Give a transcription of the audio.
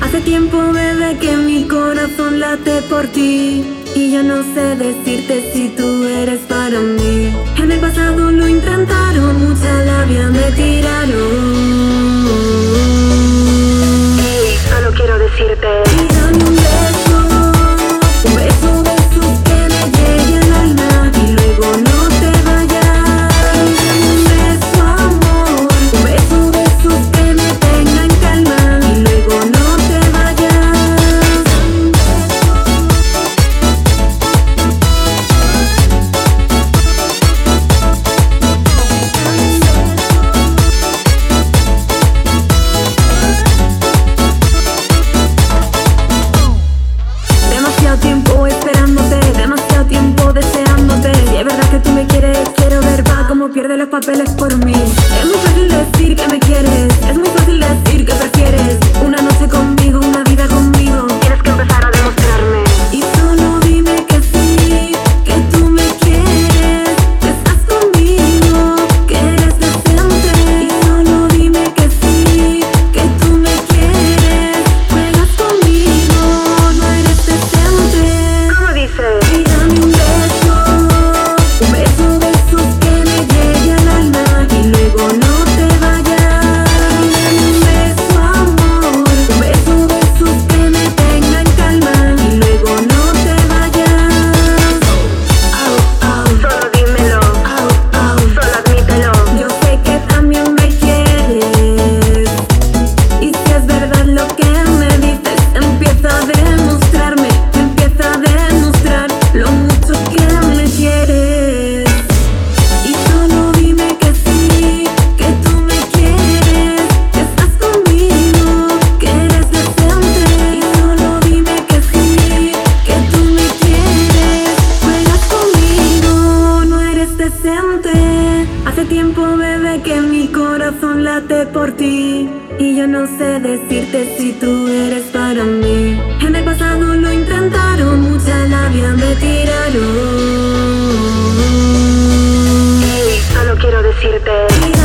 Hace tiempo, bebé, que mi corazón late por ti. Y yo no sé decirte si tú los papeles por mí. Hace tiempo, bebé, que mi corazón late por ti. Y yo no sé decirte si tú eres para mí. En el pasado lo intentaron, mucha labia me tiraron. Y solo quiero decirte.